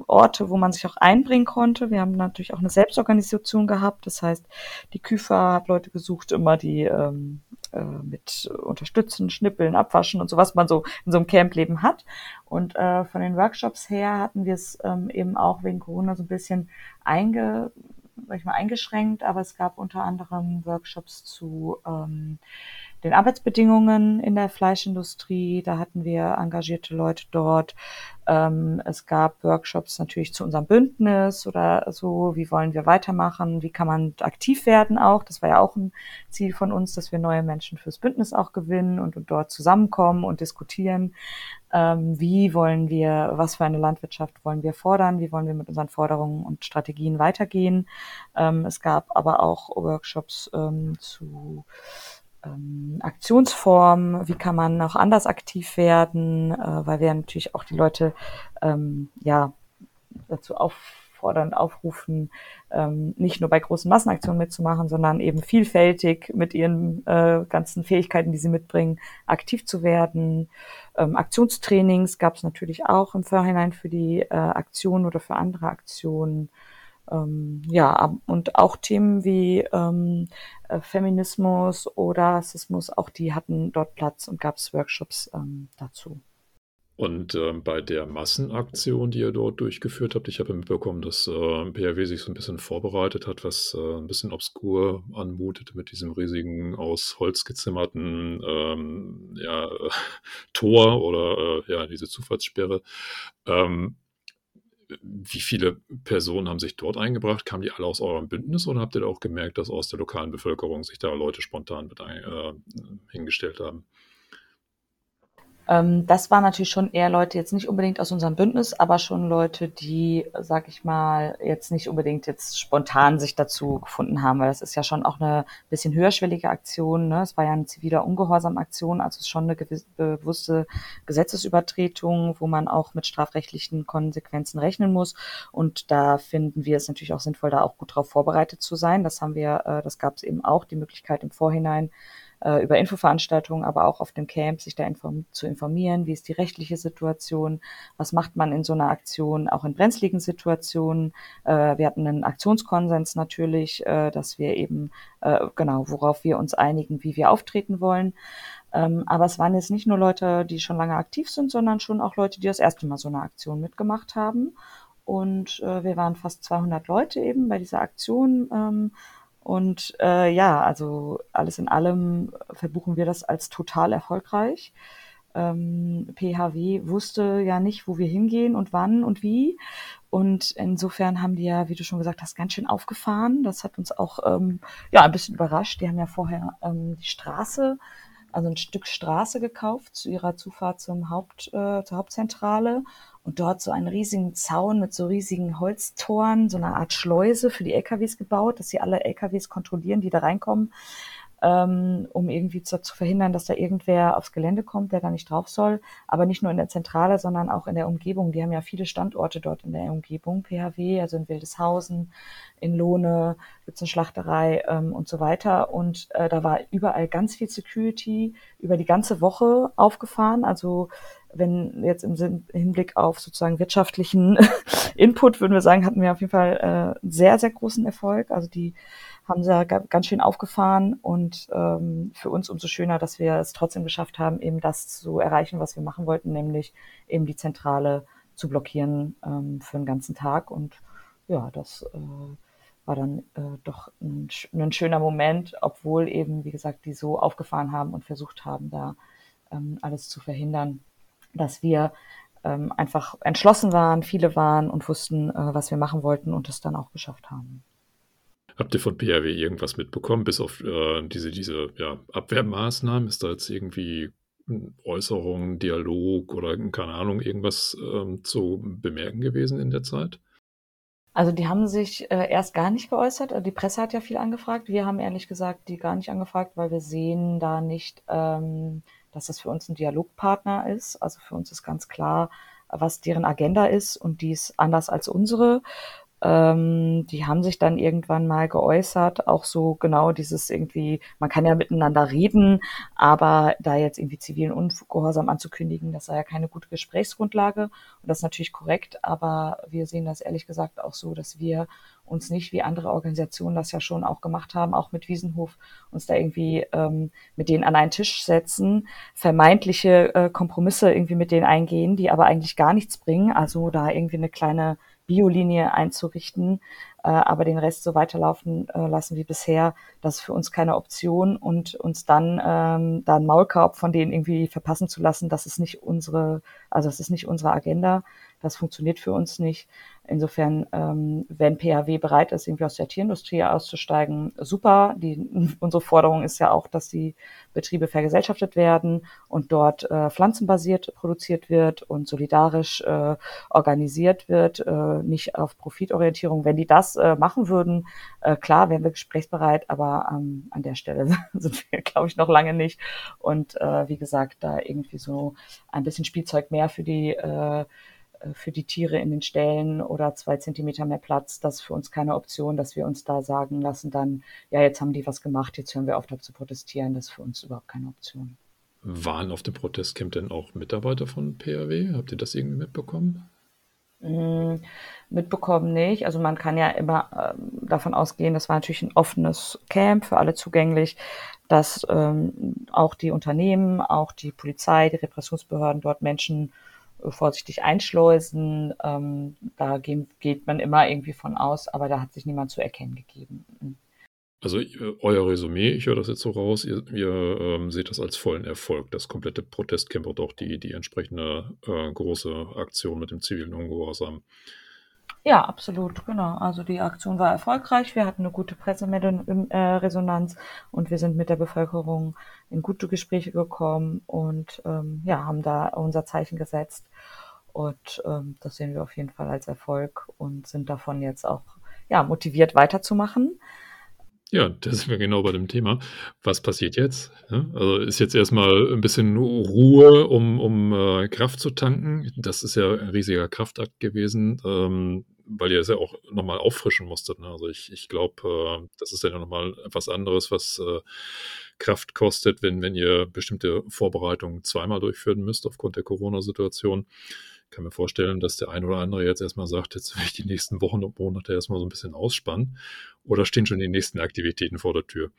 Orte, wo man sich auch einbringen konnte. Wir haben natürlich auch eine Selbstorganisation gehabt. Das heißt, die Küfer hat Leute gesucht, immer die ähm, äh, mit unterstützen, schnippeln, abwaschen und so, was man so in so einem Campleben hat. Und äh, von den Workshops her hatten wir es ähm, eben auch wegen Corona so ein bisschen einge, sag ich mal, eingeschränkt, aber es gab unter anderem Workshops zu ähm, den Arbeitsbedingungen in der Fleischindustrie. Da hatten wir engagierte Leute dort. Ähm, es gab Workshops natürlich zu unserem Bündnis oder so. Wie wollen wir weitermachen? Wie kann man aktiv werden auch? Das war ja auch ein Ziel von uns, dass wir neue Menschen fürs Bündnis auch gewinnen und, und dort zusammenkommen und diskutieren. Ähm, wie wollen wir, was für eine Landwirtschaft wollen wir fordern? Wie wollen wir mit unseren Forderungen und Strategien weitergehen? Ähm, es gab aber auch Workshops ähm, zu ähm, Aktionsform, wie kann man auch anders aktiv werden, äh, weil wir natürlich auch die Leute ähm, ja dazu auf auffordern, aufrufen, ähm, nicht nur bei großen Massenaktionen mitzumachen, sondern eben vielfältig mit ihren äh, ganzen Fähigkeiten, die sie mitbringen, aktiv zu werden. Ähm, Aktionstrainings gab es natürlich auch im Vorhinein für die äh, Aktionen oder für andere Aktionen. Ähm, ja, und auch Themen wie ähm, äh, Feminismus oder Rassismus, auch die hatten dort Platz und gab es Workshops ähm, dazu. Und ähm, bei der Massenaktion, die ihr dort durchgeführt habt, ich habe mitbekommen, dass äh, PRW sich so ein bisschen vorbereitet hat, was äh, ein bisschen obskur anmutet mit diesem riesigen aus Holz gezimmerten ähm, ja, [LAUGHS] Tor oder äh, ja, diese Zufahrtssperre. Ähm, wie viele Personen haben sich dort eingebracht? Kamen die alle aus eurem Bündnis oder habt ihr da auch gemerkt, dass aus der lokalen Bevölkerung sich da Leute spontan mit ein, äh, hingestellt haben? Ähm, das waren natürlich schon eher Leute, jetzt nicht unbedingt aus unserem Bündnis, aber schon Leute, die, sag ich mal, jetzt nicht unbedingt jetzt spontan sich dazu gefunden haben, weil das ist ja schon auch eine bisschen höherschwellige Aktion. Ne? Es war ja eine ziviler Ungehorsam-Aktion, also es ist schon eine gewisse, bewusste Gesetzesübertretung, wo man auch mit strafrechtlichen Konsequenzen rechnen muss. Und da finden wir es natürlich auch sinnvoll, da auch gut drauf vorbereitet zu sein. Das haben wir, äh, das gab es eben auch, die Möglichkeit im Vorhinein äh, über Infoveranstaltungen, aber auch auf dem Camp, sich da inform zu informieren, wie ist die rechtliche Situation, was macht man in so einer Aktion, auch in brenzligen Situationen. Äh, wir hatten einen Aktionskonsens natürlich, äh, dass wir eben, äh, genau, worauf wir uns einigen, wie wir auftreten wollen. Ähm, aber es waren jetzt nicht nur Leute, die schon lange aktiv sind, sondern schon auch Leute, die das erste Mal so eine Aktion mitgemacht haben. Und äh, wir waren fast 200 Leute eben bei dieser Aktion. Ähm, und äh, ja, also alles in allem verbuchen wir das als total erfolgreich. Ähm, PHW wusste ja nicht, wo wir hingehen und wann und wie. Und insofern haben die ja, wie du schon gesagt hast, ganz schön aufgefahren. Das hat uns auch ähm, ja ein bisschen überrascht. Die haben ja vorher ähm, die Straße, also ein Stück Straße gekauft zu ihrer Zufahrt zum Haupt, äh, zur Hauptzentrale und dort so einen riesigen Zaun mit so riesigen Holztoren, so eine Art Schleuse für die LKWs gebaut, dass sie alle LKWs kontrollieren, die da reinkommen, ähm, um irgendwie zu, zu, verhindern, dass da irgendwer aufs Gelände kommt, der da nicht drauf soll. Aber nicht nur in der Zentrale, sondern auch in der Umgebung. Die haben ja viele Standorte dort in der Umgebung, PHW, also in Wildeshausen, in Lohne, gibt's eine Schlachterei ähm, und so weiter. Und äh, da war überall ganz viel Security über die ganze Woche aufgefahren. Also wenn jetzt im Hinblick auf sozusagen wirtschaftlichen [LAUGHS] Input, würden wir sagen, hatten wir auf jeden Fall äh, sehr, sehr großen Erfolg. Also die haben sie ganz schön aufgefahren und ähm, für uns umso schöner, dass wir es trotzdem geschafft haben, eben das zu erreichen, was wir machen wollten, nämlich eben die Zentrale zu blockieren ähm, für den ganzen Tag. Und ja, das äh, war dann äh, doch ein, ein schöner Moment, obwohl eben, wie gesagt, die so aufgefahren haben und versucht haben, da ähm, alles zu verhindern dass wir ähm, einfach entschlossen waren, viele waren und wussten, äh, was wir machen wollten und es dann auch geschafft haben. Habt ihr von PRW irgendwas mitbekommen, bis auf äh, diese, diese ja, Abwehrmaßnahmen? Ist da jetzt irgendwie Äußerung, Dialog oder keine Ahnung, irgendwas ähm, zu bemerken gewesen in der Zeit? Also die haben sich äh, erst gar nicht geäußert. Die Presse hat ja viel angefragt. Wir haben ehrlich gesagt die gar nicht angefragt, weil wir sehen da nicht ähm, dass das für uns ein Dialogpartner ist. Also für uns ist ganz klar, was deren Agenda ist und die ist anders als unsere. Ähm, die haben sich dann irgendwann mal geäußert, auch so genau dieses irgendwie, man kann ja miteinander reden, aber da jetzt irgendwie zivilen Ungehorsam anzukündigen, das sei ja keine gute Gesprächsgrundlage. Und das ist natürlich korrekt, aber wir sehen das ehrlich gesagt auch so, dass wir uns nicht, wie andere Organisationen das ja schon auch gemacht haben, auch mit Wiesenhof, uns da irgendwie ähm, mit denen an einen Tisch setzen, vermeintliche äh, Kompromisse irgendwie mit denen eingehen, die aber eigentlich gar nichts bringen, also da irgendwie eine kleine Biolinie einzurichten, äh, aber den Rest so weiterlaufen äh, lassen wie bisher, das ist für uns keine Option und uns dann ähm, da einen Maulkorb von denen irgendwie verpassen zu lassen, das ist nicht unsere, also das ist nicht unsere Agenda, das funktioniert für uns nicht. Insofern, ähm, wenn PHW bereit ist, irgendwie aus der Tierindustrie auszusteigen, super. Die, [LAUGHS] unsere Forderung ist ja auch, dass die Betriebe vergesellschaftet werden und dort äh, pflanzenbasiert produziert wird und solidarisch äh, organisiert wird, äh, nicht auf Profitorientierung. Wenn die das äh, machen würden, äh, klar, wären wir gesprächsbereit, aber ähm, an der Stelle [LAUGHS] sind wir, glaube ich, noch lange nicht. Und äh, wie gesagt, da irgendwie so ein bisschen Spielzeug mehr für die äh, für die Tiere in den Ställen oder zwei Zentimeter mehr Platz, das ist für uns keine Option, dass wir uns da sagen lassen, dann, ja, jetzt haben die was gemacht, jetzt hören wir auf, da zu protestieren. Das ist für uns überhaupt keine Option. Waren auf dem Protestcamp denn auch Mitarbeiter von PRW? Habt ihr das irgendwie mitbekommen? Mm, mitbekommen nicht. Also man kann ja immer ähm, davon ausgehen, das war natürlich ein offenes Camp für alle zugänglich, dass ähm, auch die Unternehmen, auch die Polizei, die Repressionsbehörden dort Menschen vorsichtig einschleusen. Ähm, da gehen, geht man immer irgendwie von aus, aber da hat sich niemand zu erkennen gegeben. Also euer Resümee, ich höre das jetzt so raus, ihr, ihr ähm, seht das als vollen Erfolg, das komplette Protestcamp und auch die, die entsprechende äh, große Aktion mit dem zivilen Ungehorsam. Ja, absolut, genau. Also die Aktion war erfolgreich. Wir hatten eine gute Presseresonanz äh, und wir sind mit der Bevölkerung in gute Gespräche gekommen und ähm, ja, haben da unser Zeichen gesetzt. Und ähm, das sehen wir auf jeden Fall als Erfolg und sind davon jetzt auch ja, motiviert weiterzumachen. Ja, da sind wir genau bei dem Thema. Was passiert jetzt? also ist jetzt erstmal ein bisschen Ruhe, um, um äh, Kraft zu tanken. Das ist ja ein riesiger Kraftakt gewesen, ähm, weil ihr es ja auch nochmal auffrischen musstet. Ne? Also ich, ich glaube, äh, das ist ja nochmal etwas anderes, was äh, Kraft kostet, wenn, wenn ihr bestimmte Vorbereitungen zweimal durchführen müsst aufgrund der Corona-Situation kann mir vorstellen, dass der ein oder andere jetzt erstmal sagt, jetzt will ich die nächsten Wochen und Monate erstmal so ein bisschen ausspannen. Oder stehen schon die nächsten Aktivitäten vor der Tür?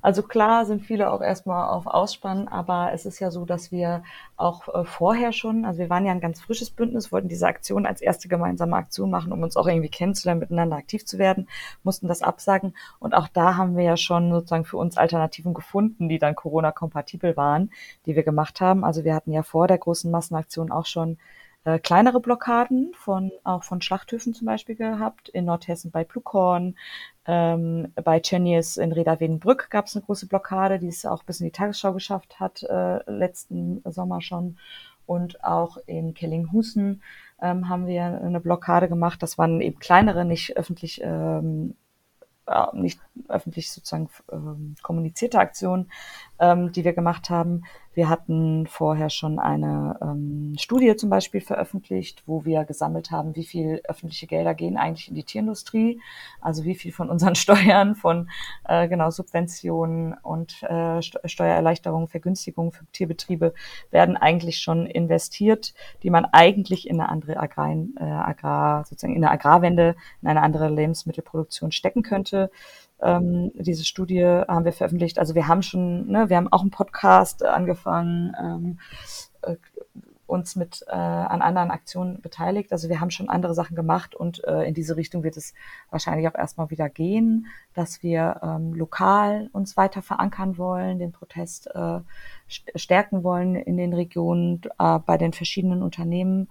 Also klar sind viele auch erstmal auf Ausspannen, aber es ist ja so, dass wir auch äh, vorher schon, also wir waren ja ein ganz frisches Bündnis, wollten diese Aktion als erste gemeinsame Aktion machen, um uns auch irgendwie kennenzulernen, miteinander aktiv zu werden, mussten das absagen. Und auch da haben wir ja schon sozusagen für uns Alternativen gefunden, die dann Corona-kompatibel waren, die wir gemacht haben. Also wir hatten ja vor der großen Massenaktion auch schon äh, kleinere Blockaden von auch von Schlachthöfen zum Beispiel gehabt. In Nordhessen bei Plukorn, ähm, bei Tönnies in Reda Wiedenbrück gab es eine große Blockade, die es auch bis in die Tagesschau geschafft hat, äh, letzten Sommer schon. Und auch in Kellinghusen ähm, haben wir eine Blockade gemacht. Das waren eben kleinere, nicht öffentlich ähm, nicht öffentlich sozusagen ähm, kommunizierte Aktion, ähm, die wir gemacht haben. Wir hatten vorher schon eine ähm, Studie zum Beispiel veröffentlicht, wo wir gesammelt haben, wie viel öffentliche Gelder gehen eigentlich in die Tierindustrie, also wie viel von unseren [LAUGHS] Steuern, von äh, genau Subventionen und äh, Steuererleichterungen, Vergünstigungen für Tierbetriebe werden eigentlich schon investiert, die man eigentlich in eine andere Agrar, äh, Agrar sozusagen in eine Agrarwende, in eine andere Lebensmittelproduktion stecken könnte. Ähm, diese Studie haben wir veröffentlicht. Also wir haben schon, ne, wir haben auch einen Podcast angefangen, ähm, äh, uns mit äh, an anderen Aktionen beteiligt. Also wir haben schon andere Sachen gemacht und äh, in diese Richtung wird es wahrscheinlich auch erstmal wieder gehen, dass wir ähm, lokal uns weiter verankern wollen, den Protest äh, stärken wollen in den Regionen, äh, bei den verschiedenen Unternehmen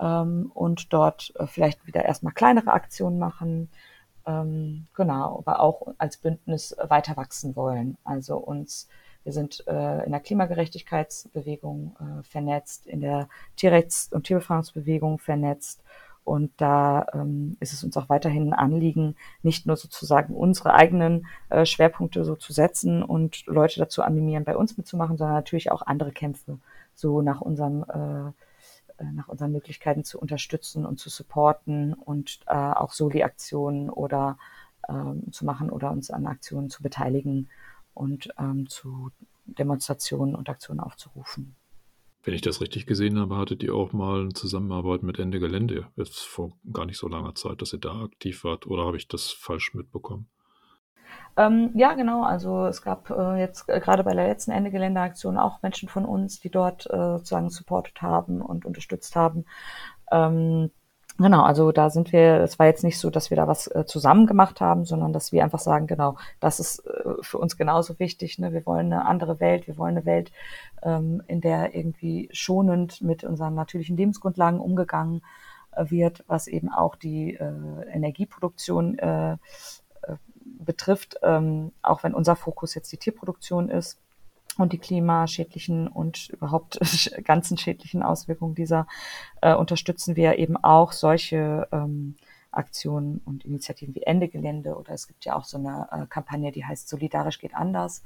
ähm, und dort äh, vielleicht wieder erstmal kleinere Aktionen machen ähm, genau, aber auch als Bündnis weiter wachsen wollen. Also uns, wir sind äh, in der Klimagerechtigkeitsbewegung äh, vernetzt, in der Tierrechts- und Tierbefragungsbewegung vernetzt. Und da ähm, ist es uns auch weiterhin ein Anliegen, nicht nur sozusagen unsere eigenen äh, Schwerpunkte so zu setzen und Leute dazu animieren, bei uns mitzumachen, sondern natürlich auch andere Kämpfe so nach unserem äh, nach unseren Möglichkeiten zu unterstützen und zu supporten und äh, auch Soli-Aktionen oder ähm, zu machen oder uns an Aktionen zu beteiligen und ähm, zu Demonstrationen und Aktionen aufzurufen. Wenn ich das richtig gesehen habe, hattet ihr auch mal eine Zusammenarbeit mit Ende Gelände, jetzt vor gar nicht so langer Zeit, dass ihr da aktiv wart, oder habe ich das falsch mitbekommen? Ähm, ja, genau. Also es gab äh, jetzt äh, gerade bei der letzten Ende Geländeaktion auch Menschen von uns, die dort äh, sozusagen supportet haben und unterstützt haben. Ähm, genau, also da sind wir, es war jetzt nicht so, dass wir da was äh, zusammen gemacht haben, sondern dass wir einfach sagen, genau, das ist äh, für uns genauso wichtig. Ne? Wir wollen eine andere Welt, wir wollen eine Welt, ähm, in der irgendwie schonend mit unseren natürlichen Lebensgrundlagen umgegangen äh, wird, was eben auch die äh, Energieproduktion äh, betrifft, ähm, auch wenn unser Fokus jetzt die Tierproduktion ist und die klimaschädlichen und überhaupt [LAUGHS] ganzen schädlichen Auswirkungen dieser, äh, unterstützen wir eben auch solche ähm, Aktionen und Initiativen wie Ende Gelände oder es gibt ja auch so eine äh, Kampagne, die heißt Solidarisch geht anders.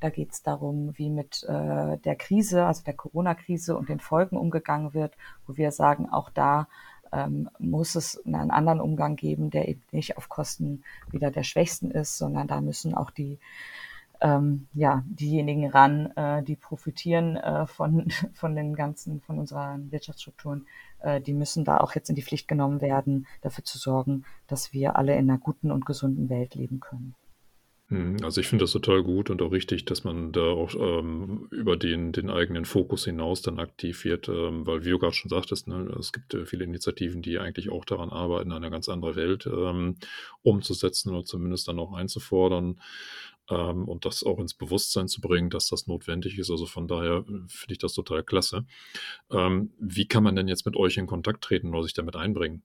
Da geht es darum, wie mit äh, der Krise, also der Corona-Krise und den Folgen umgegangen wird, wo wir sagen, auch da ähm, muss es einen anderen Umgang geben, der eben nicht auf Kosten wieder der Schwächsten ist, sondern da müssen auch die ähm, ja, diejenigen ran, äh, die profitieren äh, von, [LAUGHS] von den ganzen, von unseren Wirtschaftsstrukturen, äh, die müssen da auch jetzt in die Pflicht genommen werden, dafür zu sorgen, dass wir alle in einer guten und gesunden Welt leben können. Mhm, also ich finde das total gut und auch richtig, dass man da auch ähm, über den, den eigenen Fokus hinaus dann aktiv wird, ähm, weil wie du gerade schon sagtest, ne, es gibt äh, viele Initiativen, die eigentlich auch daran arbeiten, eine ganz andere Welt ähm, umzusetzen oder zumindest dann auch einzufordern ähm, und das auch ins Bewusstsein zu bringen, dass das notwendig ist. Also von daher äh, finde ich das total klasse. Ähm, wie kann man denn jetzt mit euch in Kontakt treten oder sich damit einbringen?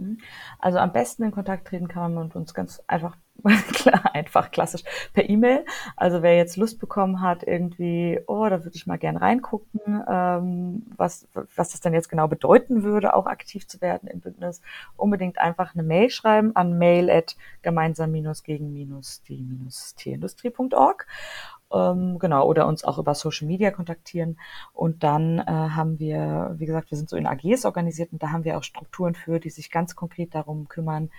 Mhm. Also am besten in Kontakt treten kann man mit uns ganz einfach, [LAUGHS] klar, einfach klassisch per E-Mail. Also wer jetzt Lust bekommen hat, irgendwie, oh, da würde ich mal gern reingucken, ähm, was, was das denn jetzt genau bedeuten würde, auch aktiv zu werden im Bündnis, unbedingt einfach eine Mail schreiben an mail at gemeinsam-gegen-die-teeindustrie.org ähm, genau, oder uns auch über Social Media kontaktieren. Und dann äh, haben wir, wie gesagt, wir sind so in AGs organisiert und da haben wir auch Strukturen für, die sich ganz konkret darum kümmern,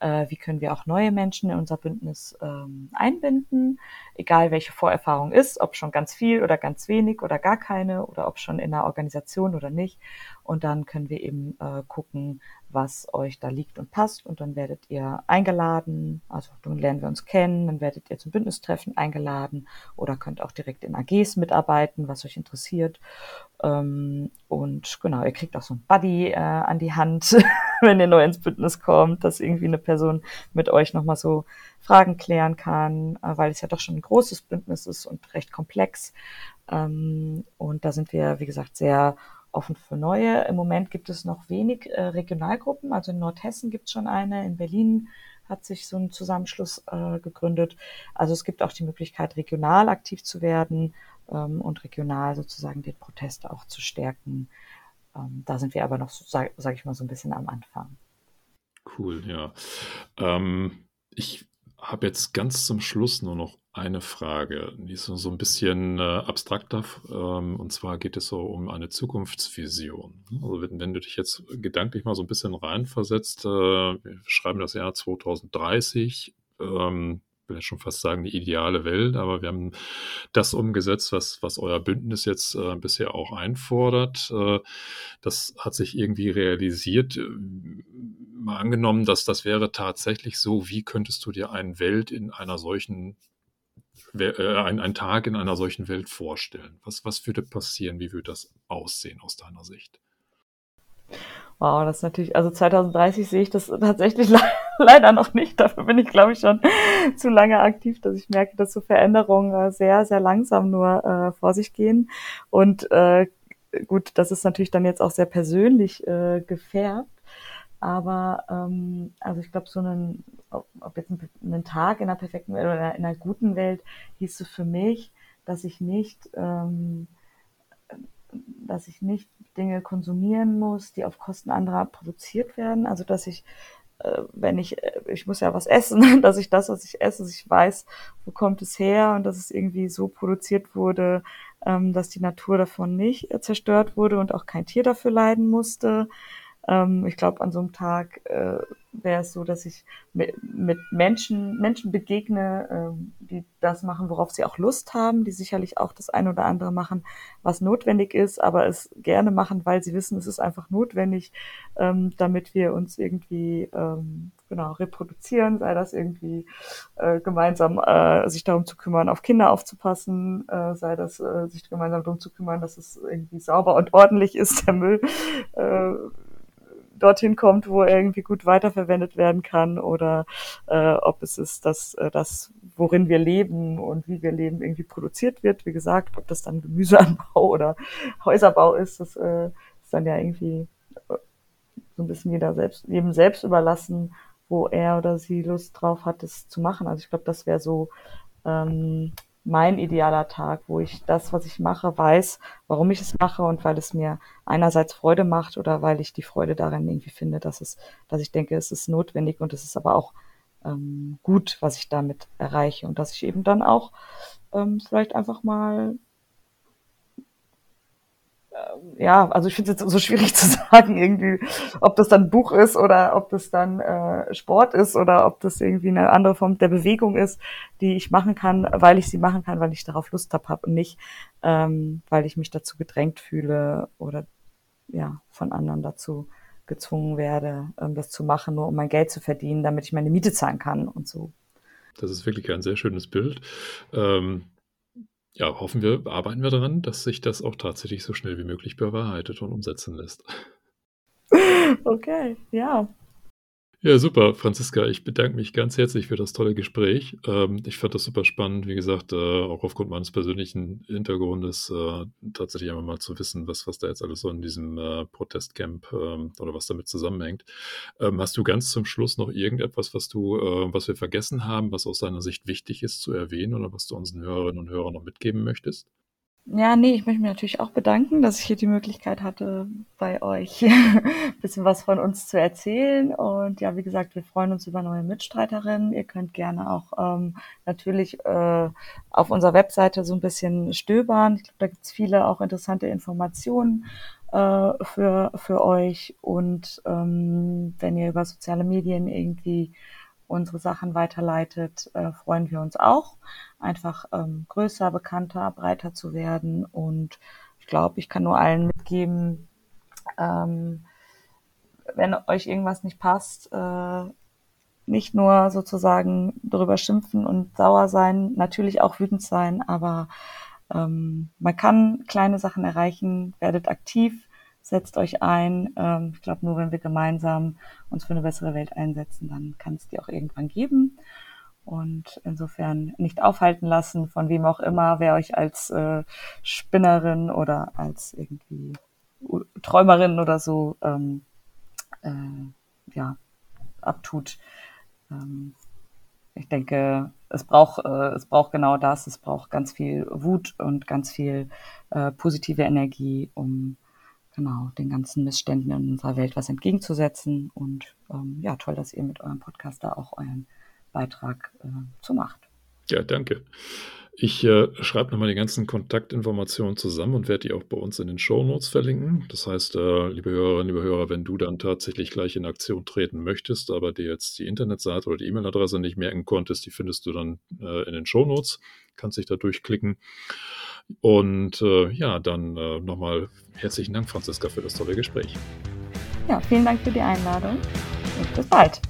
äh, wie können wir auch neue Menschen in unser Bündnis ähm, einbinden, egal welche Vorerfahrung ist, ob schon ganz viel oder ganz wenig oder gar keine oder ob schon in einer Organisation oder nicht. Und dann können wir eben äh, gucken, was euch da liegt und passt. Und dann werdet ihr eingeladen, also dann lernen wir uns kennen, dann werdet ihr zum Bündnistreffen eingeladen oder könnt auch direkt in AGs mitarbeiten, was euch interessiert. Ähm, und genau, ihr kriegt auch so ein Buddy äh, an die Hand, [LAUGHS] [LAUGHS] wenn ihr neu ins Bündnis kommt, dass irgendwie eine Person mit euch nochmal so Fragen klären kann, äh, weil es ja doch schon ein großes Bündnis ist und recht komplex. Ähm, und da sind wir, wie gesagt, sehr offen für neue. Im Moment gibt es noch wenig äh, Regionalgruppen. Also in Nordhessen gibt es schon eine, in Berlin hat sich so ein Zusammenschluss äh, gegründet. Also es gibt auch die Möglichkeit, regional aktiv zu werden ähm, und regional sozusagen den Protest auch zu stärken. Ähm, da sind wir aber noch, sage sag ich mal, so ein bisschen am Anfang. Cool, ja. Ähm, ich habe jetzt ganz zum Schluss nur noch eine Frage, die ist so ein bisschen äh, abstrakter. Ähm, und zwar geht es so um eine Zukunftsvision. Also wenn, wenn du dich jetzt gedanklich mal so ein bisschen reinversetzt, äh, wir schreiben das Jahr 2030, ähm, will jetzt schon fast sagen, die ideale Welt, aber wir haben das umgesetzt, was, was euer Bündnis jetzt äh, bisher auch einfordert. Äh, das hat sich irgendwie realisiert. Mal angenommen, dass das wäre tatsächlich so, wie könntest du dir eine Welt in einer solchen äh, ein, Tag in einer solchen Welt vorstellen? Was, was würde passieren? Wie würde das aussehen aus deiner Sicht? Wow, das ist natürlich, also 2030 sehe ich das tatsächlich [LAUGHS] [LAUGHS] leider noch nicht. Dafür bin ich, glaube ich, schon [LAUGHS] zu lange aktiv, dass ich merke, dass so Veränderungen äh, sehr, sehr langsam nur äh, vor sich gehen. Und äh, gut, das ist natürlich dann jetzt auch sehr persönlich äh, gefärbt. Aber ähm, also ich glaube, so einen, ob jetzt ein, einen Tag in einer perfekten Welt oder in einer guten Welt hieß es für mich, dass ich nicht ähm, dass ich nicht Dinge konsumieren muss, die auf Kosten anderer produziert werden. Also dass ich, wenn ich, äh, ich muss ja was essen, [LAUGHS] dass ich das, was ich esse, ich weiß, wo kommt es her und dass es irgendwie so produziert wurde, ähm, dass die Natur davon nicht äh, zerstört wurde und auch kein Tier dafür leiden musste. Ähm, ich glaube, an so einem Tag äh, wäre es so, dass ich mit, mit Menschen, Menschen begegne, ähm, die das machen, worauf sie auch Lust haben, die sicherlich auch das eine oder andere machen, was notwendig ist, aber es gerne machen, weil sie wissen, es ist einfach notwendig, ähm, damit wir uns irgendwie ähm, genau reproduzieren, sei das irgendwie äh, gemeinsam äh, sich darum zu kümmern, auf Kinder aufzupassen, äh, sei das äh, sich gemeinsam darum zu kümmern, dass es irgendwie sauber und ordentlich ist, der Müll. Äh, dorthin kommt, wo er irgendwie gut weiterverwendet werden kann oder äh, ob es ist, dass äh, das, worin wir leben und wie wir leben, irgendwie produziert wird. Wie gesagt, ob das dann Gemüseanbau [LAUGHS] oder Häuserbau ist, das äh, ist dann ja irgendwie äh, so ein bisschen jeder selbst, jedem selbst überlassen, wo er oder sie Lust drauf hat, das zu machen. Also ich glaube, das wäre so ähm, mein idealer Tag, wo ich das, was ich mache, weiß, warum ich es mache und weil es mir einerseits Freude macht oder weil ich die Freude daran irgendwie finde, dass es, dass ich denke, es ist notwendig und es ist aber auch ähm, gut, was ich damit erreiche und dass ich eben dann auch ähm, vielleicht einfach mal ja, also ich finde es jetzt so schwierig [LAUGHS] zu sagen, irgendwie, ob das dann Buch ist oder ob das dann äh, Sport ist oder ob das irgendwie eine andere Form der Bewegung ist, die ich machen kann, weil ich sie machen kann, weil ich darauf Lust habe hab und nicht, ähm, weil ich mich dazu gedrängt fühle oder ja, von anderen dazu gezwungen werde, ähm, das zu machen, nur um mein Geld zu verdienen, damit ich meine Miete zahlen kann und so. Das ist wirklich ein sehr schönes Bild. Ähm, ja, hoffen wir, arbeiten wir daran, dass sich das auch tatsächlich so schnell wie möglich bewahrheitet und umsetzen lässt. [LAUGHS] Okay, ja. Ja, super, Franziska. Ich bedanke mich ganz herzlich für das tolle Gespräch. Ähm, ich fand das super spannend, wie gesagt, äh, auch aufgrund meines persönlichen Hintergrundes äh, tatsächlich einmal mal zu wissen, was, was da jetzt alles so in diesem äh, Protestcamp ähm, oder was damit zusammenhängt. Ähm, hast du ganz zum Schluss noch irgendetwas, was du, äh, was wir vergessen haben, was aus deiner Sicht wichtig ist zu erwähnen oder was du unseren Hörerinnen und Hörern noch mitgeben möchtest? Ja, nee, ich möchte mich natürlich auch bedanken, dass ich hier die Möglichkeit hatte, bei euch [LAUGHS] ein bisschen was von uns zu erzählen. Und ja, wie gesagt, wir freuen uns über neue Mitstreiterinnen. Ihr könnt gerne auch ähm, natürlich äh, auf unserer Webseite so ein bisschen stöbern. Ich glaube, da gibt's viele auch interessante Informationen äh, für, für euch. Und ähm, wenn ihr über soziale Medien irgendwie unsere Sachen weiterleitet, äh, freuen wir uns auch, einfach ähm, größer, bekannter, breiter zu werden. Und ich glaube, ich kann nur allen mitgeben, ähm, wenn euch irgendwas nicht passt, äh, nicht nur sozusagen darüber schimpfen und sauer sein, natürlich auch wütend sein, aber ähm, man kann kleine Sachen erreichen, werdet aktiv, setzt euch ein. Ähm, ich glaube, nur wenn wir gemeinsam uns für eine bessere Welt einsetzen, dann kann es die auch irgendwann geben. Und insofern nicht aufhalten lassen, von wem auch immer, wer euch als äh, Spinnerin oder als irgendwie Träumerin oder so ähm, äh, ja, abtut. Ähm, ich denke, es braucht, äh, es braucht genau das. Es braucht ganz viel Wut und ganz viel äh, positive Energie, um genau, den ganzen Missständen in unserer Welt was entgegenzusetzen. Und ähm, ja, toll, dass ihr mit eurem Podcast da auch euren Beitrag äh, zu macht. Ja, danke. Ich äh, schreibe nochmal die ganzen Kontaktinformationen zusammen und werde die auch bei uns in den Show Notes verlinken. Das heißt, äh, liebe Hörerinnen, liebe Hörer, wenn du dann tatsächlich gleich in Aktion treten möchtest, aber dir jetzt die Internetseite oder die E-Mail-Adresse nicht merken konntest, die findest du dann äh, in den Show Notes. Kannst dich da durchklicken. Und äh, ja, dann äh, nochmal herzlichen Dank, Franziska, für das tolle Gespräch. Ja, vielen Dank für die Einladung und bis bald.